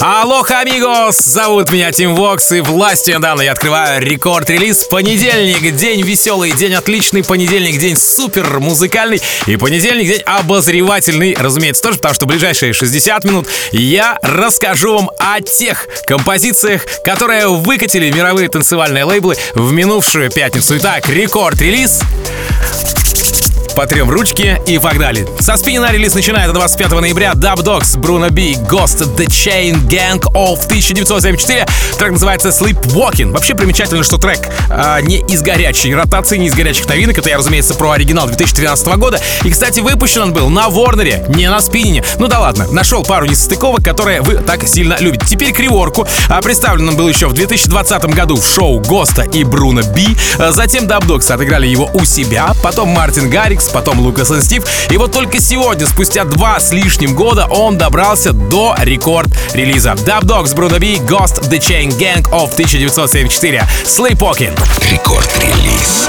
Алоха, амигос! Зовут меня Тим Вокс, и власти недавно я открываю рекорд-релиз понедельник. День веселый, день отличный, понедельник, день супер музыкальный, и понедельник день обозревательный, разумеется, тоже, потому что ближайшие 60 минут я расскажу вам о тех композициях, которые выкатили мировые танцевальные лейблы в минувшую пятницу. Итак, рекорд-релиз потрем ручки и погнали. Со спина релиз начинает 25 ноября Dub Dogs, Bruno B, Ghost, The Chain Gang of 1974. Трек называется Sleepwalking. Вообще примечательно, что трек а, не из горячей ротации, не из горячих новинок. Это я, разумеется, про оригинал 2013 года. И, кстати, выпущен он был на Ворнере, не на спинине. Ну да ладно, нашел пару несостыковок, которые вы так сильно любите. Теперь криворку. А представлен он был еще в 2020 году в шоу Госта и Бруно Би. Затем Dub Dogs отыграли его у себя. Потом Мартин Гаррикс, потом Лукас и Стив. И вот только сегодня, спустя два с лишним года, он добрался до рекорд-релиза. Dub Dogs, Bruno B, Ghost, The Chain Gang of 1974. Sleepwalking. Рекорд-релиз.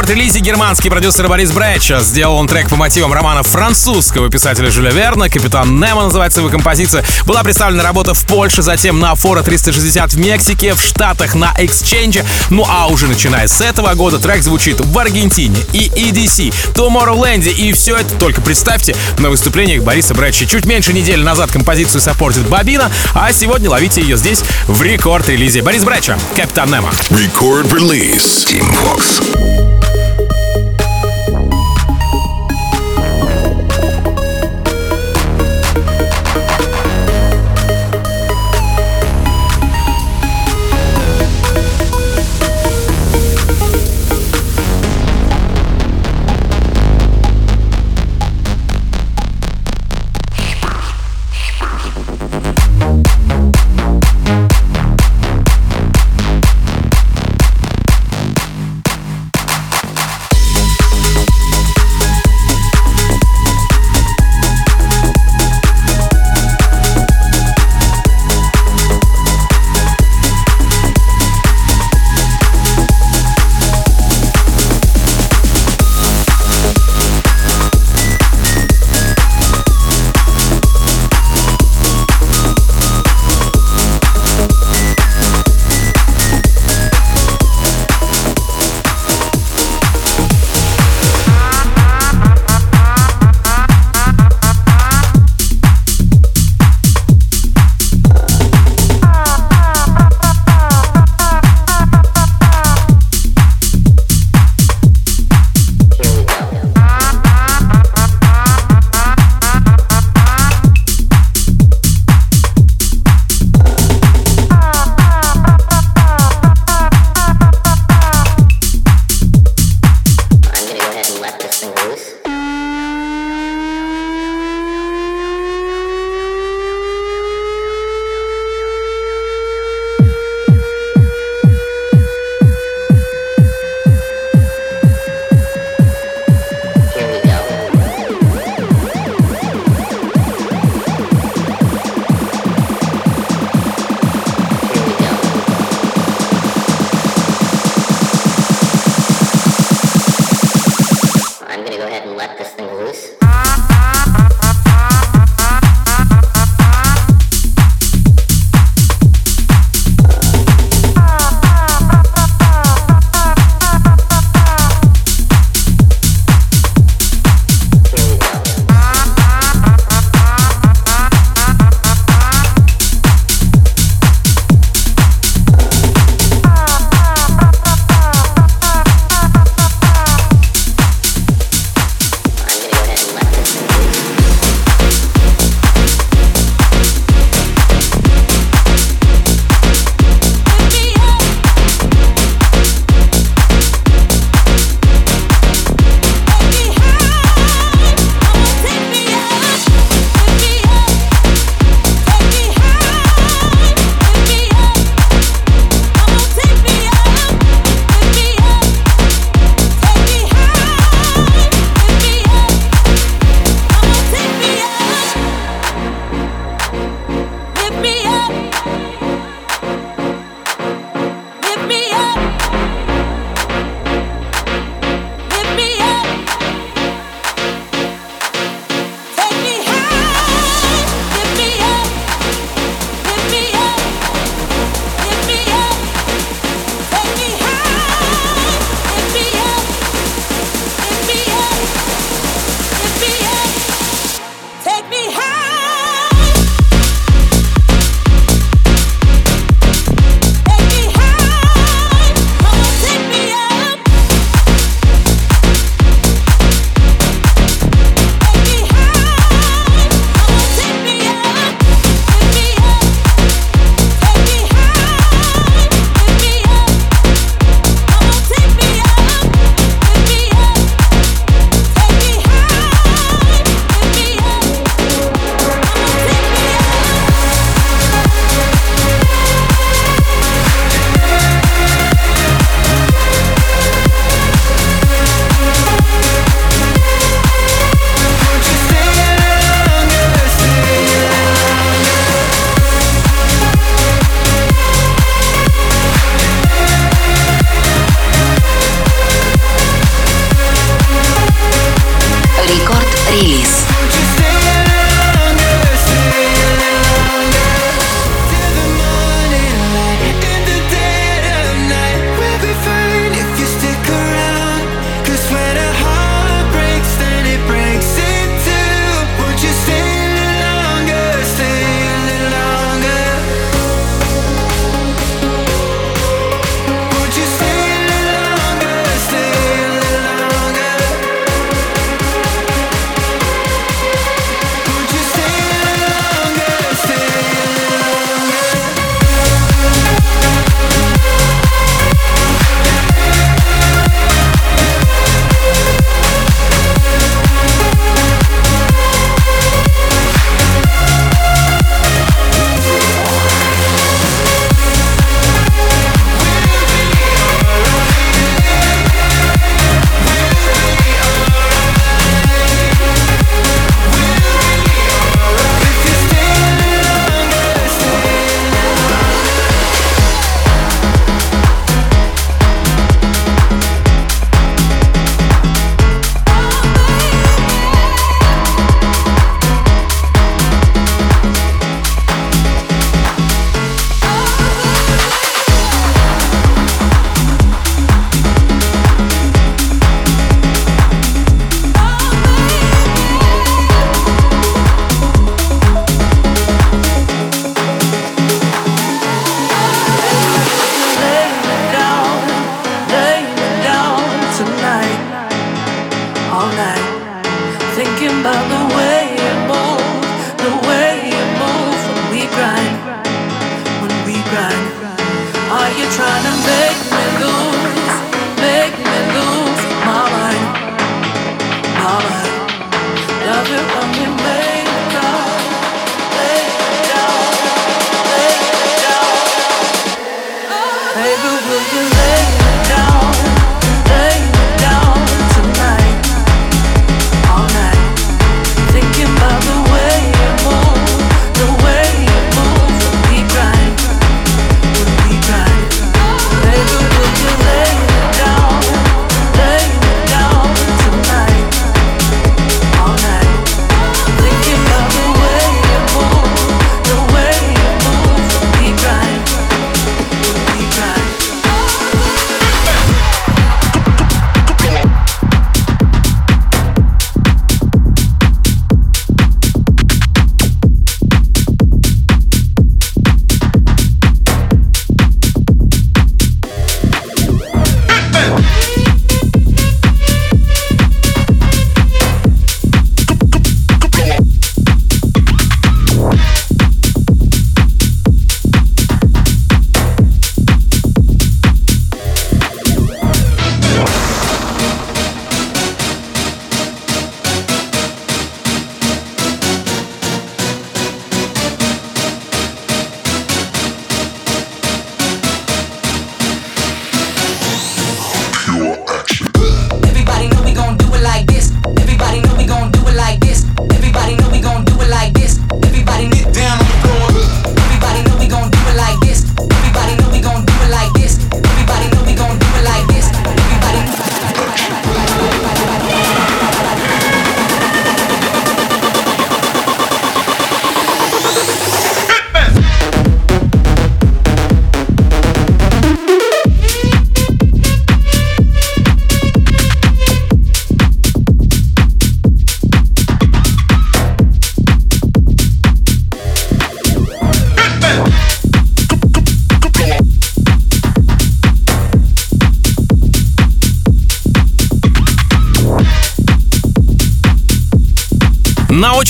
Рекорд-релизе германский продюсер Борис Брэча. Сделал он трек по мотивам романа французского писателя Жюля Верна. «Капитан Немо» называется его композиция. Была представлена работа в Польше, затем на Фора 360 в Мексике, в Штатах на Exchange. Ну а уже начиная с этого года трек звучит в Аргентине и EDC, Tomorrowland. И все это только представьте на выступлениях Бориса Брэча. Чуть меньше недели назад композицию саппортит Бабина, а сегодня ловите ее здесь в рекорд-релизе. Борис Брэча, «Капитан Немо». Release. Team Vox.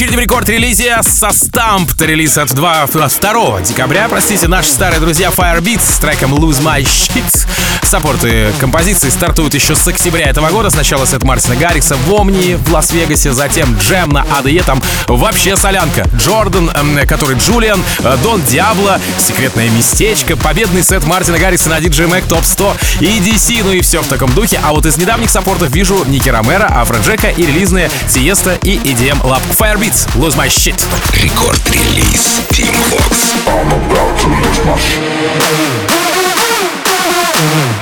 Очереди в рекорд-релизе со Stamp. Релиз от 2, 2 декабря, простите, наши старые друзья Firebeats с треком Lose My Shit. Саппорты композиции стартуют еще с октября этого года. Сначала сет Мартина Гаррикса в Омни в Лас-Вегасе, затем Джем на АДЕ, там вообще солянка. Джордан, э, который Джулиан, э, Дон Диабло, секретное местечко, победный сет Мартина Гаррикса на DJ Mac Top 100 и DC, ну и все в таком духе. А вот из недавних саппортов вижу Ники Ромеро, Афроджека и релизные Сиеста и EDM Lab Firebeats. Lose My Shit. Рекорд-релиз Team Vox. I'm about to lose my shit. Súbeme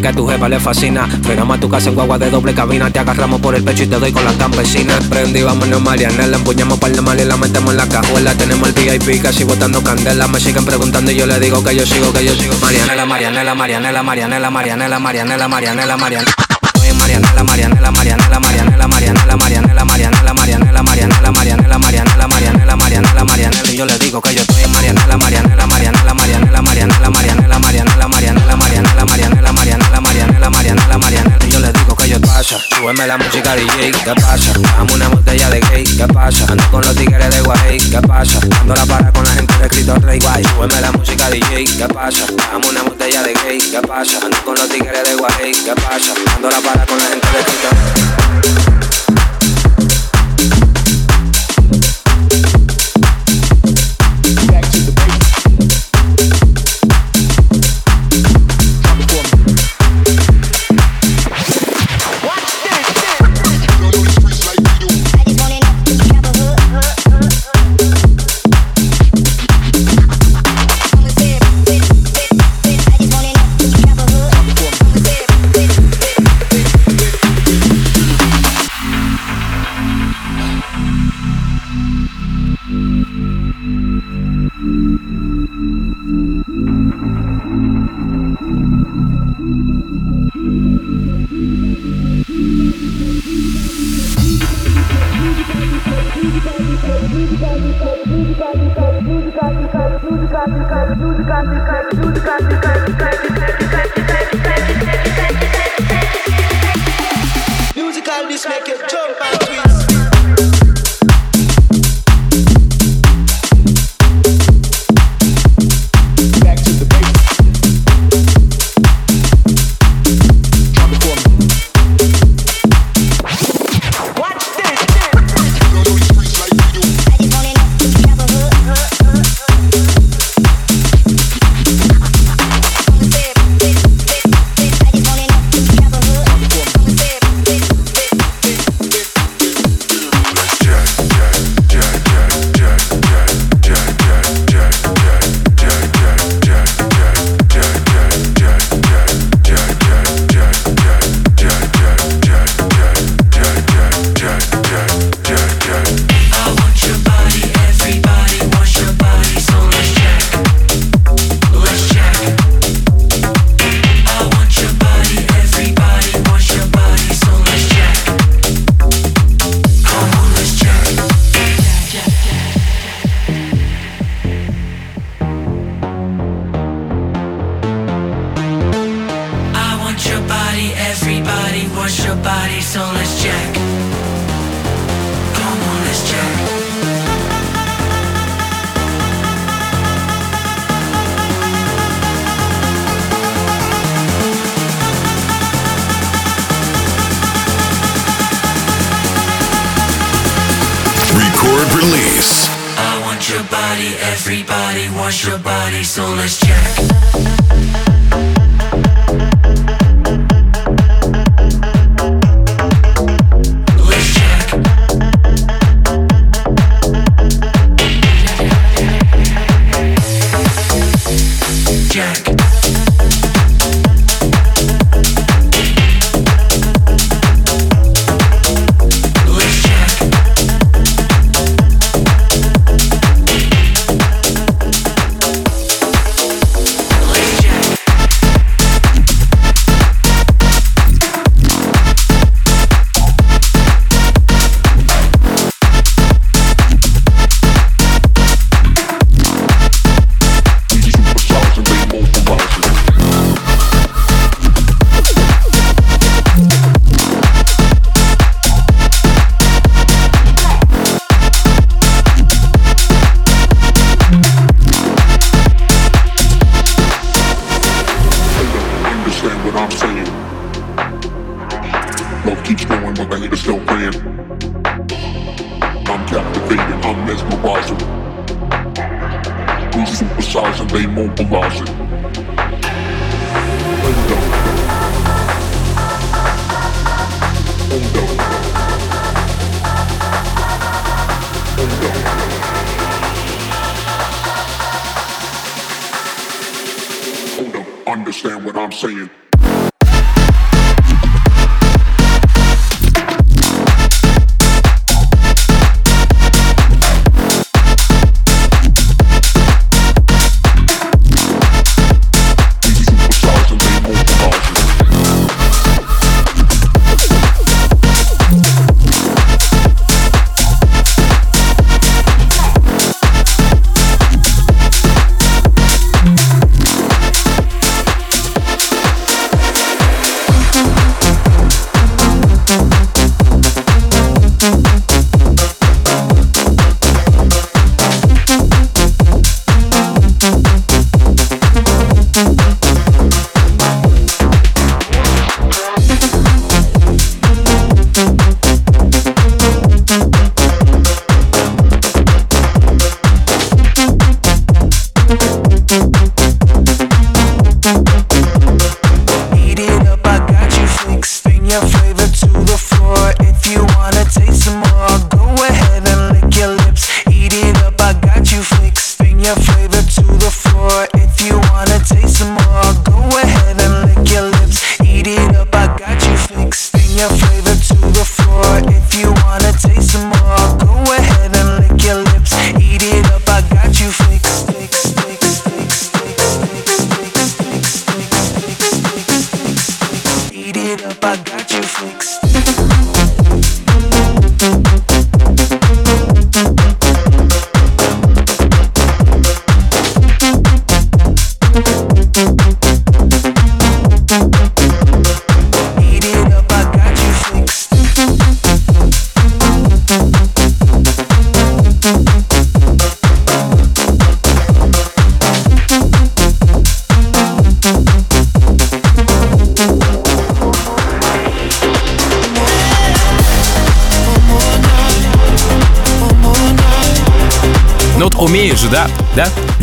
El que a tu jefa le fascina. Frenamos a tu casa en guagua de doble cabina. Te agarramos por el pecho y te doy con la campesina. Prendí, vámonos Marianela. Empuñamos par de mal y la metemos en la cajuela. Tenemos el VIP casi botando candela. Me siguen preguntando y yo le digo que yo sigo, que yo sigo. Marianela, Marianela, Marianela, Marianela, Marianela, Marianela, Marianela, Marianela. Marianela, Marianela, Marianela, Marianela, Marianela, ¿qué pasa? Dame una botella de gay, ¿qué pasa? Ando con los tigres de Guay, ¿qué pasa? Dando la para con la gente de Cristo Rey, guay, súbeme la música DJ, ¿qué pasa? Dame una botella de gay, ¿qué pasa? Ando con los tigres de Guay, ¿qué pasa? Dando la para con la gente de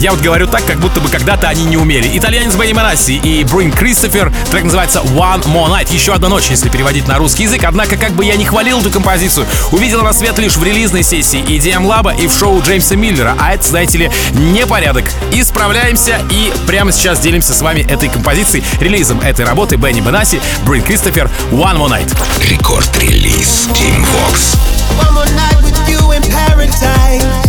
Я вот говорю так, как будто бы когда-то они не умели. Итальянец Бенни Манасси и Брин Кристофер. Трек называется One More Night. Еще одна ночь, если переводить на русский язык. Однако, как бы я не хвалил эту композицию, увидел рассвет лишь в релизной сессии EDM Lab и в шоу Джеймса Миллера. А это, знаете ли, непорядок. Исправляемся и прямо сейчас делимся с вами этой композицией, релизом этой работы Бенни Манасси, Брин Кристофер, One More Night. Рекорд-релиз Team Vox. One more night with you in paradise.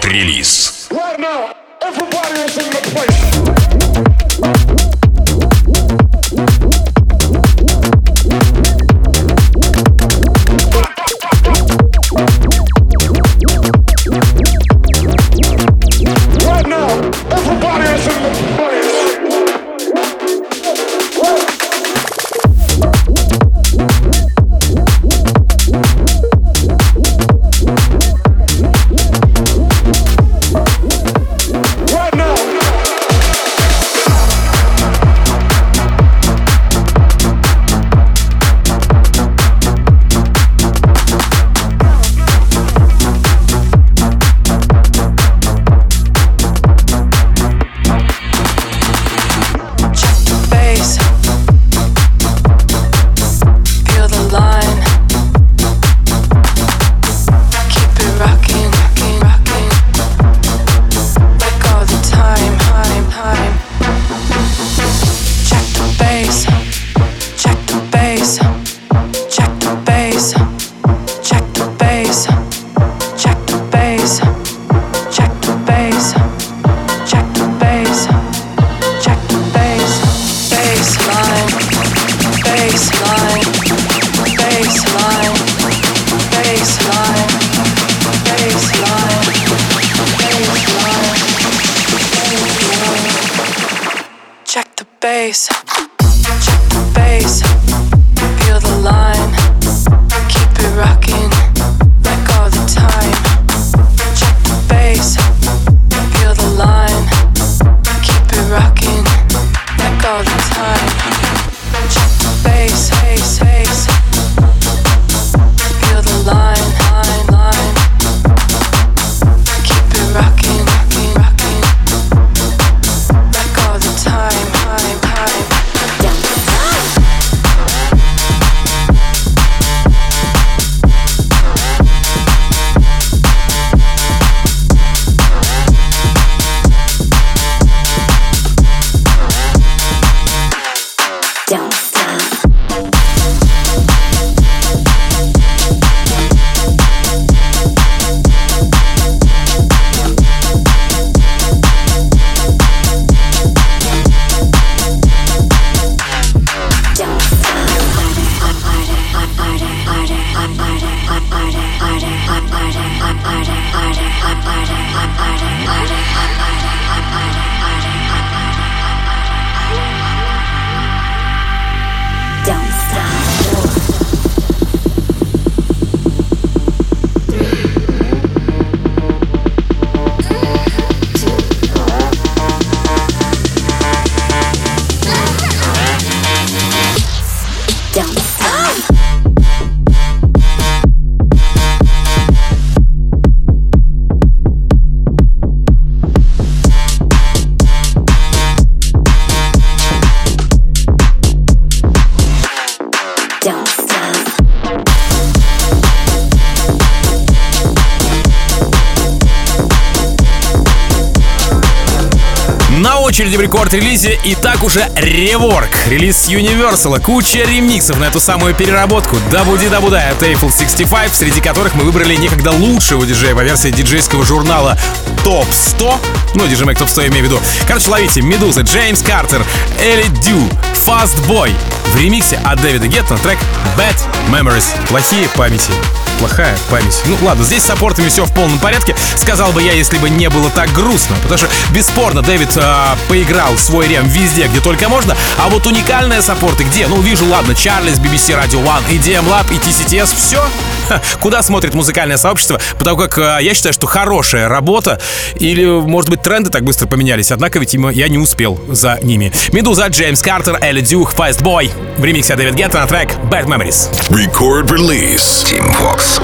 Рекорд-релиз. Очереди в рекорд-релизе и так уже реворк. Релиз Universal, куча ремиксов на эту самую переработку. Дабуди Дабуда от Eiffel 65, среди которых мы выбрали некогда лучшего диджея по версии диджейского журнала Топ 100. Ну, диджей Топ 100 я имею в виду. Короче, ловите Медуза, Джеймс Картер, Элли Дю, Fast Boy в ремиксе от Дэвида Гетта трек Bad Memories. Плохие памяти плохая память. Ну ладно, здесь с саппортами все в полном порядке, сказал бы я, если бы не было так грустно. Потому что, бесспорно, Дэвид э, поиграл свой рем везде, где только можно. А вот уникальные саппорты где? Ну, вижу, ладно, Чарльз, BBC Radio One, EDM Lab и TCTS, все. Ха, куда смотрит музыкальное сообщество? Потому как э, я считаю, что хорошая работа, или, может быть, тренды так быстро поменялись, однако ведь я не успел за ними. Медуза, Джеймс Картер, Элли Дюх, Fast Boy. В ремиксе Дэвид Гетта на трек Bad Memories. Record release. Team Vox.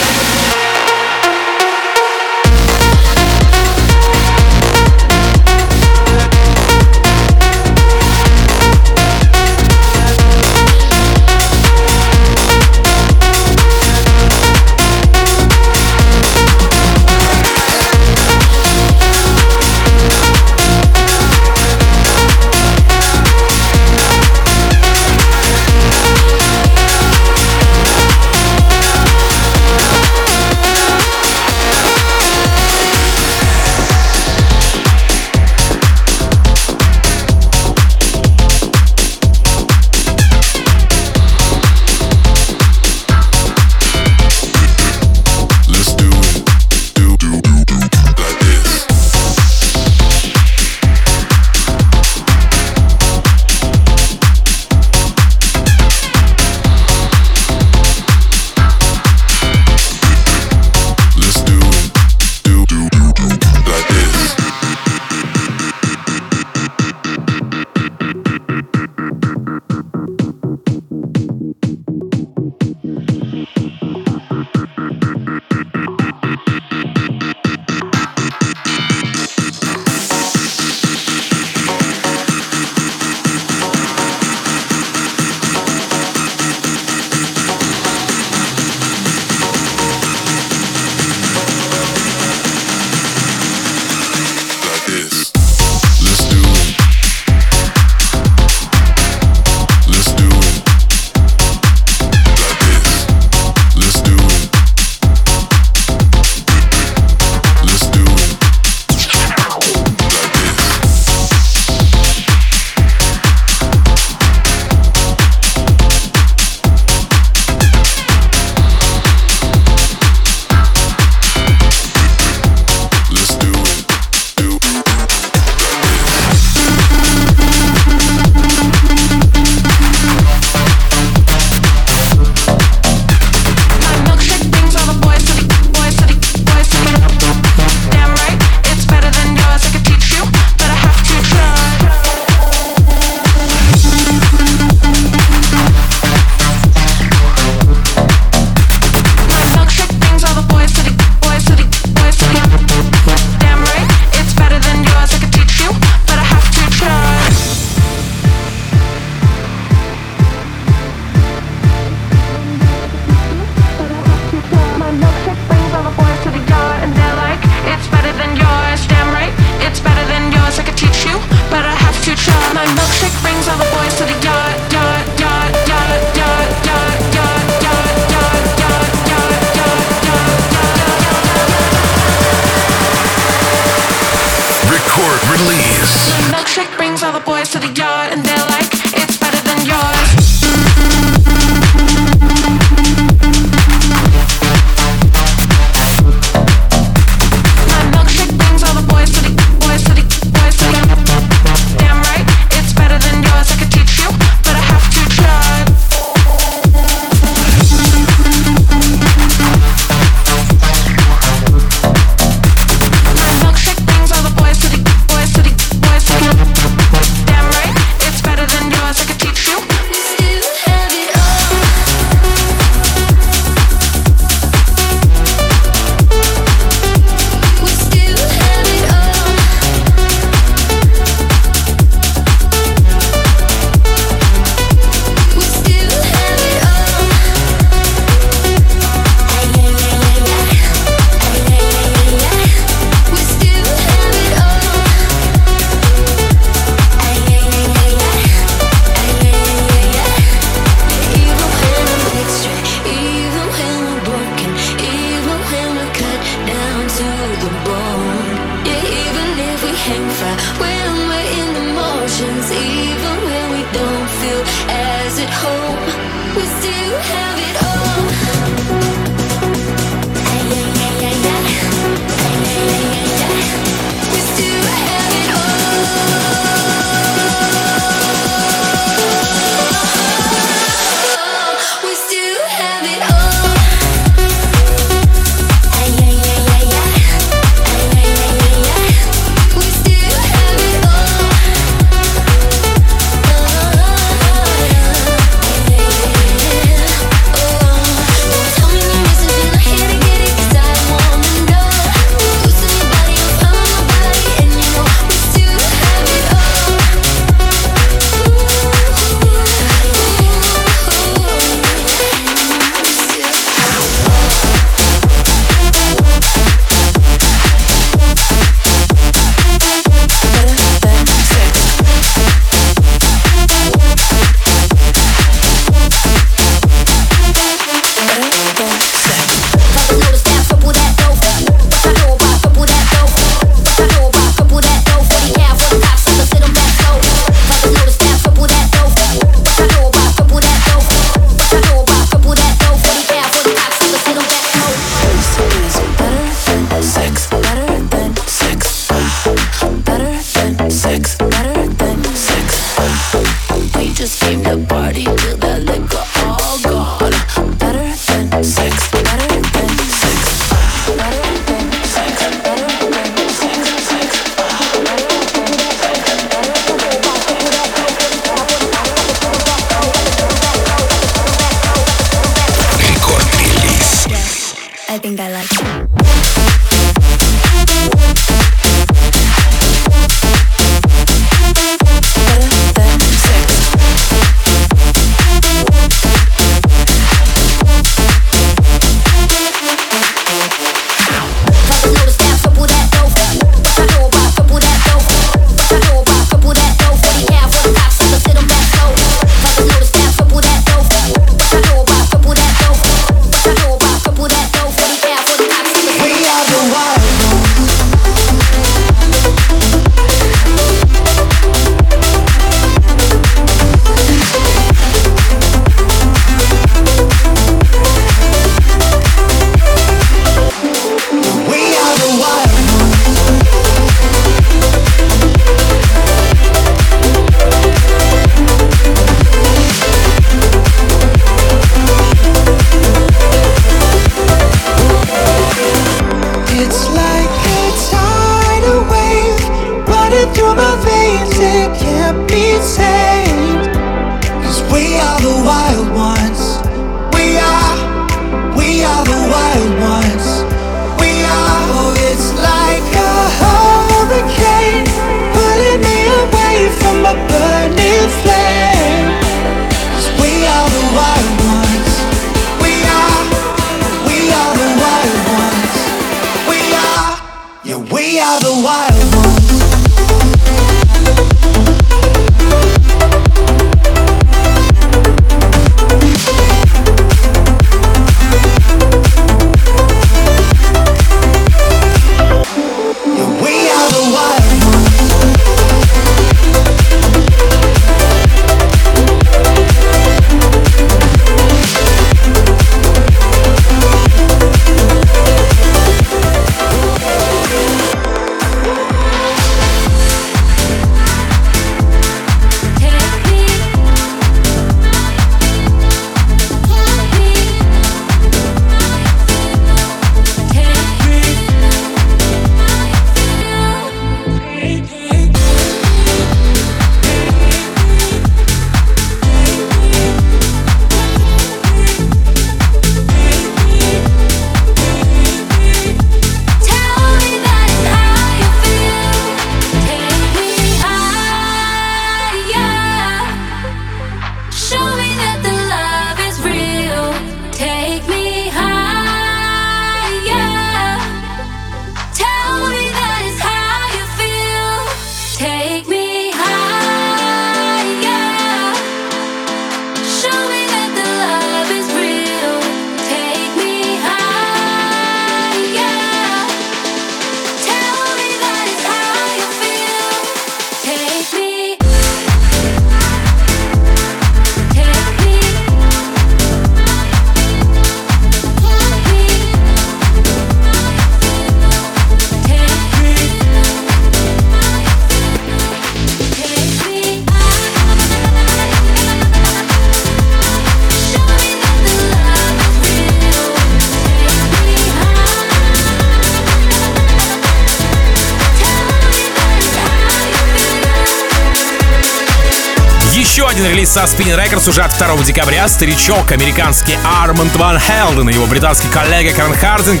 Spin Records уже от 2 декабря. Старичок, американский Арманд Ван Хелден и его британский коллега Карен Хардинг.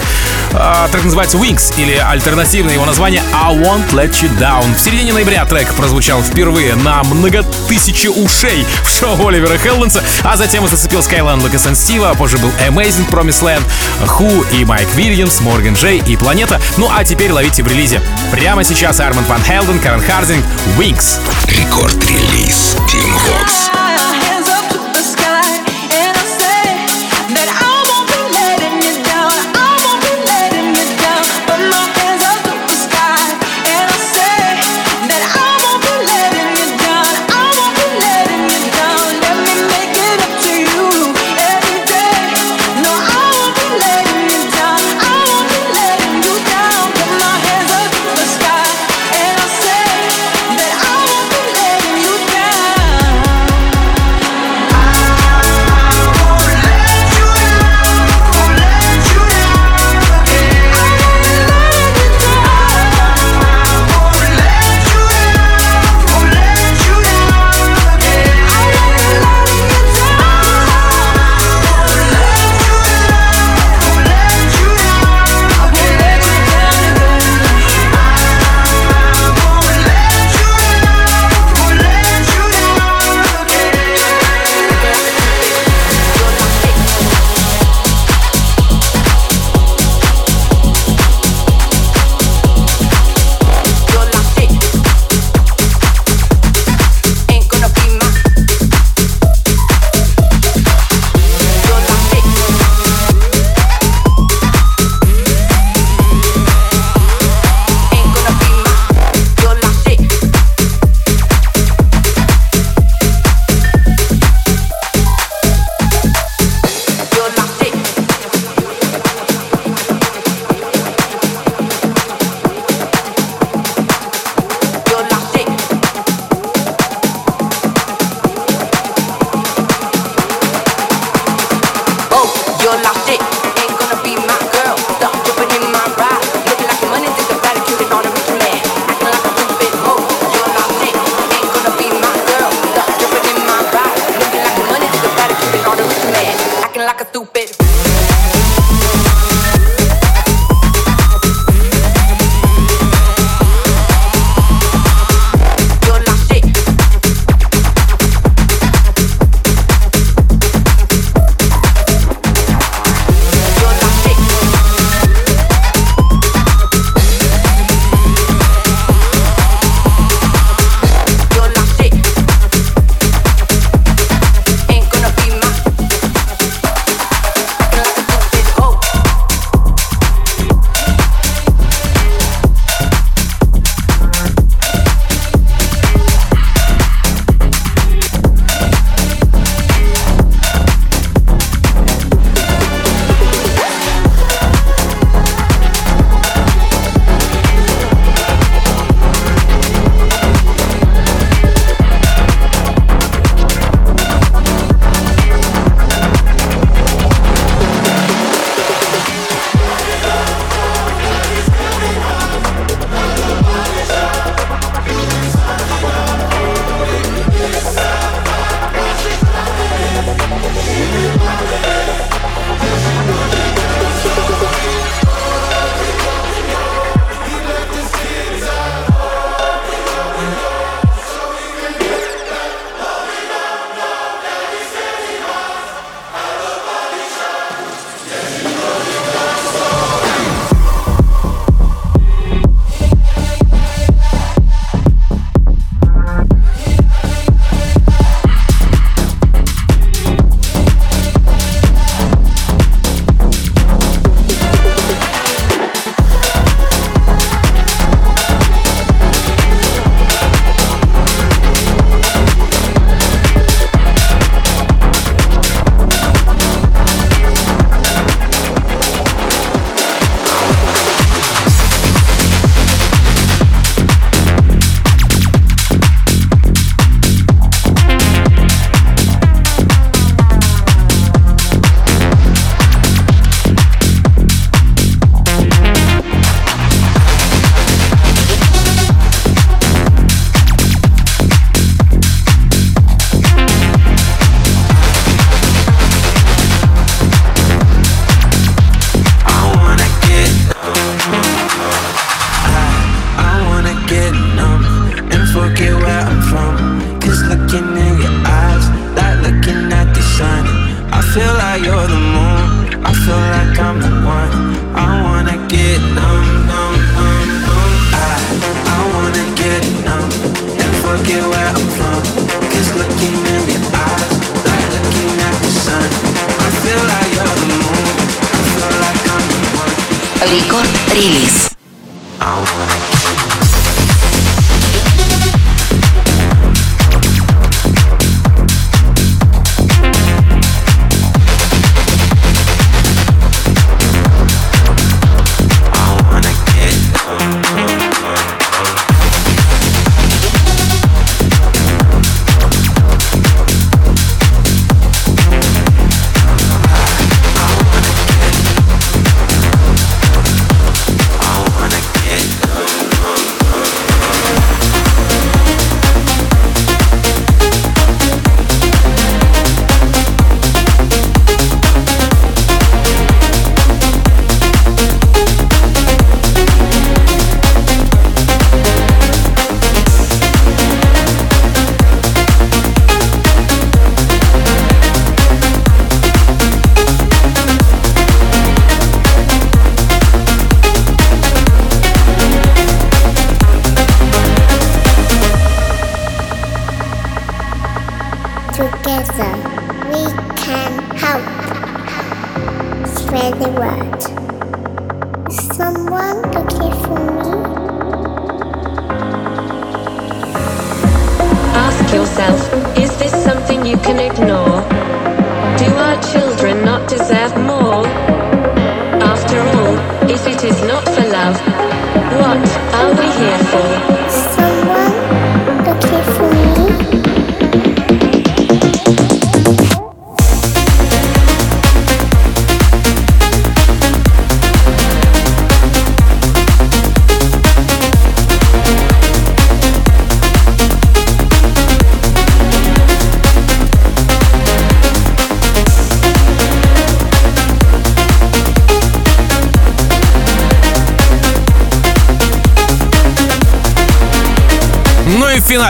Э, трек называется Wings, или альтернативное его название I Won't Let You Down. В середине ноября трек прозвучал впервые на многотысячи ушей в шоу Оливера Хелденса, а затем зацепил Skyline Lucas and Steve, а позже был Amazing Promise Land, Who и Майк Вильямс, Морган Джей и Планета. Ну а теперь ловите в релизе. Прямо сейчас Арманд Ван Хелден, Карен Хардинг, Wings. Рекорд-релиз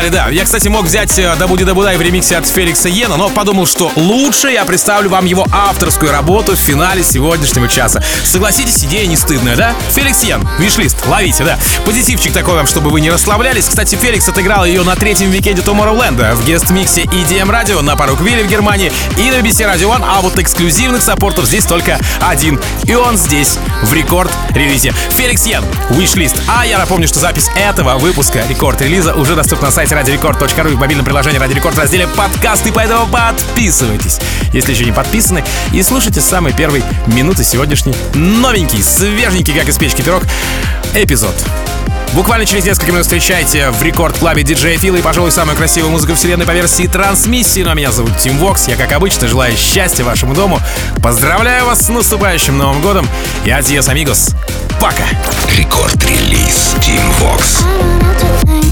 Финале, да. Я, кстати, мог взять э, «Da Ba Dee Da Ba Die» в ремиксе от Феликса Jaehn, но подумал, что лучше я представлю вам его авторскую работу в финале сегодняшнего часа. Согласитесь, идея не стыдная, да? Felix Jaehn, Wishlist, ловите, да. Позитивчик такой вам, чтобы вы не расслаблялись. Кстати, Феликс отыграл ее на третьем викенде Tomorrowland в guest -миксе EDM Radio на Parookaville в Германии и на BBC Radio One, а вот эксклюзивных саппортов здесь только один. И он здесь, в рекорд-релизе. Felix Jaehn, Wishlist. А я напомню, что запись этого выпуска рекорд-релиза уже доступна на сайте radiorecord.ru и в мобильном приложении Radio Record в разделе подкасты, поэтому подписывайтесь, если еще не подписаны, и слушайте с самой первой минуты сегодняшний новенький, свеженький, как из печки пирог, эпизод. Буквально через несколько минут встречайте в рекорд-клабе диджея Фила и, пожалуй, самую красивую музыку вселенной по версии трансмиссии. Ну а меня зовут Тим Вокс. Я, как обычно, желаю счастья вашему дому. Поздравляю вас с наступающим Новым годом. И adiós, amigos. Пока. Record Release Tim Vox.